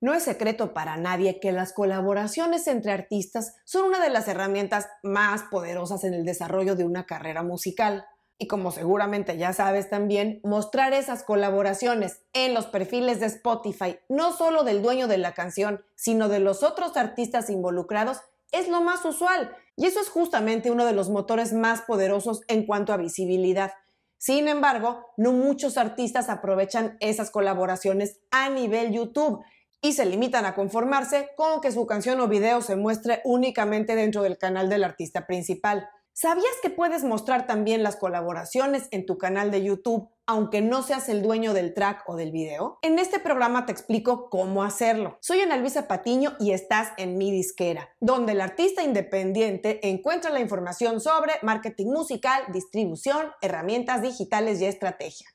No es secreto para nadie que las colaboraciones entre artistas son una de las herramientas más poderosas en el desarrollo de una carrera musical. Y como seguramente ya sabes también, mostrar esas colaboraciones en los perfiles de Spotify, no solo del dueño de la canción, sino de los otros artistas involucrados, es lo más usual. Y eso es justamente uno de los motores más poderosos en cuanto a visibilidad. Sin embargo, no muchos artistas aprovechan esas colaboraciones a nivel YouTube y se limitan a conformarse con que su canción o video se muestre únicamente dentro del canal del artista principal. ¿Sabías que puedes mostrar también las colaboraciones en tu canal de YouTube aunque no seas el dueño del track o del video? En este programa te explico cómo hacerlo. Soy Ana Luisa Patiño y estás en mi disquera, donde el artista independiente encuentra la información sobre marketing musical, distribución, herramientas digitales y estrategia.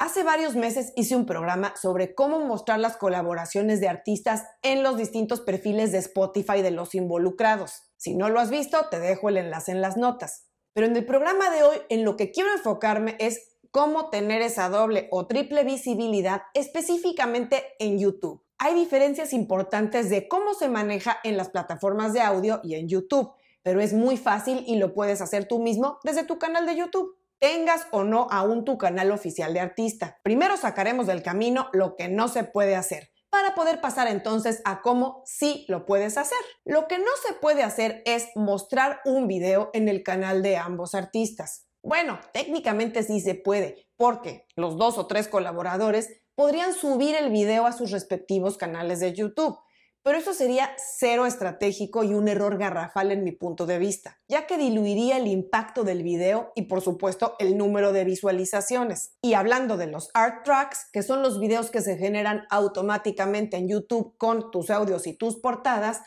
Hace varios meses hice un programa sobre cómo mostrar las colaboraciones de artistas en los distintos perfiles de Spotify de los involucrados. Si no lo has visto, te dejo el enlace en las notas. Pero en el programa de hoy, en lo que quiero enfocarme es cómo tener esa doble o triple visibilidad específicamente en YouTube. Hay diferencias importantes de cómo se maneja en las plataformas de audio y en YouTube, pero es muy fácil y lo puedes hacer tú mismo desde tu canal de YouTube tengas o no aún tu canal oficial de artista. Primero sacaremos del camino lo que no se puede hacer para poder pasar entonces a cómo sí lo puedes hacer. Lo que no se puede hacer es mostrar un video en el canal de ambos artistas. Bueno, técnicamente sí se puede, porque los dos o tres colaboradores podrían subir el video a sus respectivos canales de YouTube pero eso sería cero estratégico y un error garrafal en mi punto de vista, ya que diluiría el impacto del video y por supuesto el número de visualizaciones. Y hablando de los art tracks, que son los videos que se generan automáticamente en YouTube con tus audios y tus portadas,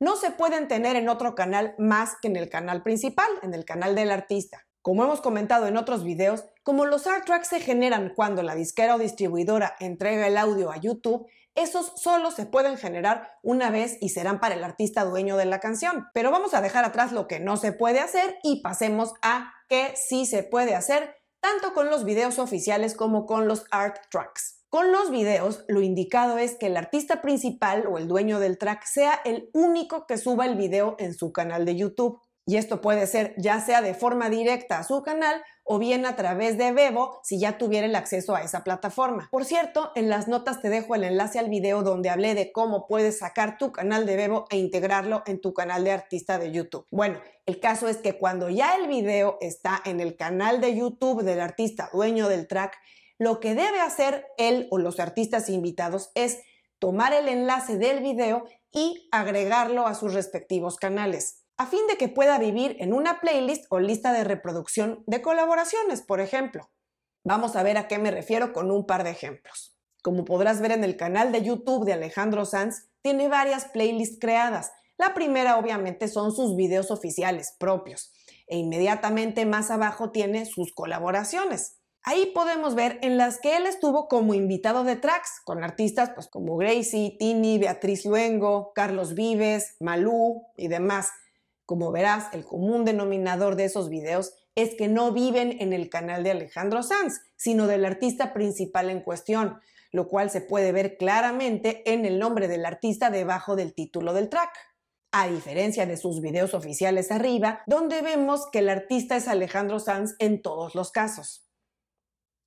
no se pueden tener en otro canal más que en el canal principal, en el canal del artista. Como hemos comentado en otros videos, como los art tracks se generan cuando la disquera o distribuidora entrega el audio a YouTube, esos solo se pueden generar una vez y serán para el artista dueño de la canción. Pero vamos a dejar atrás lo que no se puede hacer y pasemos a qué sí se puede hacer, tanto con los videos oficiales como con los art tracks. Con los videos, lo indicado es que el artista principal o el dueño del track sea el único que suba el video en su canal de YouTube. Y esto puede ser ya sea de forma directa a su canal o bien a través de Bebo si ya tuviera el acceso a esa plataforma. Por cierto, en las notas te dejo el enlace al video donde hablé de cómo puedes sacar tu canal de Bebo e integrarlo en tu canal de artista de YouTube. Bueno, el caso es que cuando ya el video está en el canal de YouTube del artista dueño del track, lo que debe hacer él o los artistas invitados es tomar el enlace del video y agregarlo a sus respectivos canales a fin de que pueda vivir en una playlist o lista de reproducción de colaboraciones, por ejemplo. Vamos a ver a qué me refiero con un par de ejemplos. Como podrás ver en el canal de YouTube de Alejandro Sanz, tiene varias playlists creadas. La primera obviamente son sus videos oficiales propios e inmediatamente más abajo tiene sus colaboraciones. Ahí podemos ver en las que él estuvo como invitado de tracks con artistas pues, como Gracie, Tini, Beatriz Luengo, Carlos Vives, Malú y demás. Como verás, el común denominador de esos videos es que no viven en el canal de Alejandro Sanz, sino del artista principal en cuestión, lo cual se puede ver claramente en el nombre del artista debajo del título del track. A diferencia de sus videos oficiales arriba, donde vemos que el artista es Alejandro Sanz en todos los casos.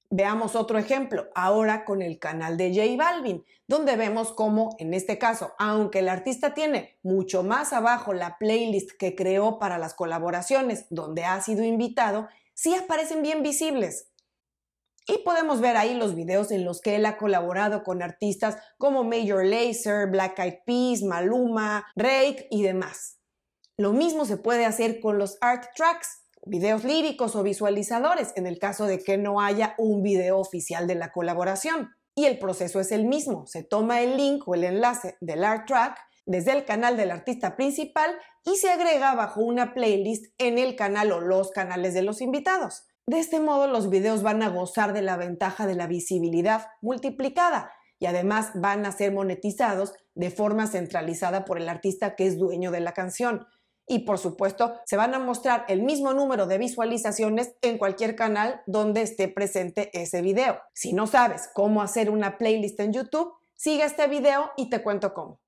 Veamos otro ejemplo, ahora con el canal de J Balvin, donde vemos cómo, en este caso, aunque el artista tiene mucho más abajo la playlist que creó para las colaboraciones donde ha sido invitado, sí aparecen bien visibles. Y podemos ver ahí los videos en los que él ha colaborado con artistas como Major Lazer, Black Eyed Peas, Maluma, Rake y demás. Lo mismo se puede hacer con los art tracks videos líricos o visualizadores en el caso de que no haya un video oficial de la colaboración. Y el proceso es el mismo, se toma el link o el enlace del art track desde el canal del artista principal y se agrega bajo una playlist en el canal o los canales de los invitados. De este modo los videos van a gozar de la ventaja de la visibilidad multiplicada y además van a ser monetizados de forma centralizada por el artista que es dueño de la canción y por supuesto se van a mostrar el mismo número de visualizaciones en cualquier canal donde esté presente ese video. Si no sabes cómo hacer una playlist en YouTube, sigue este video y te cuento cómo.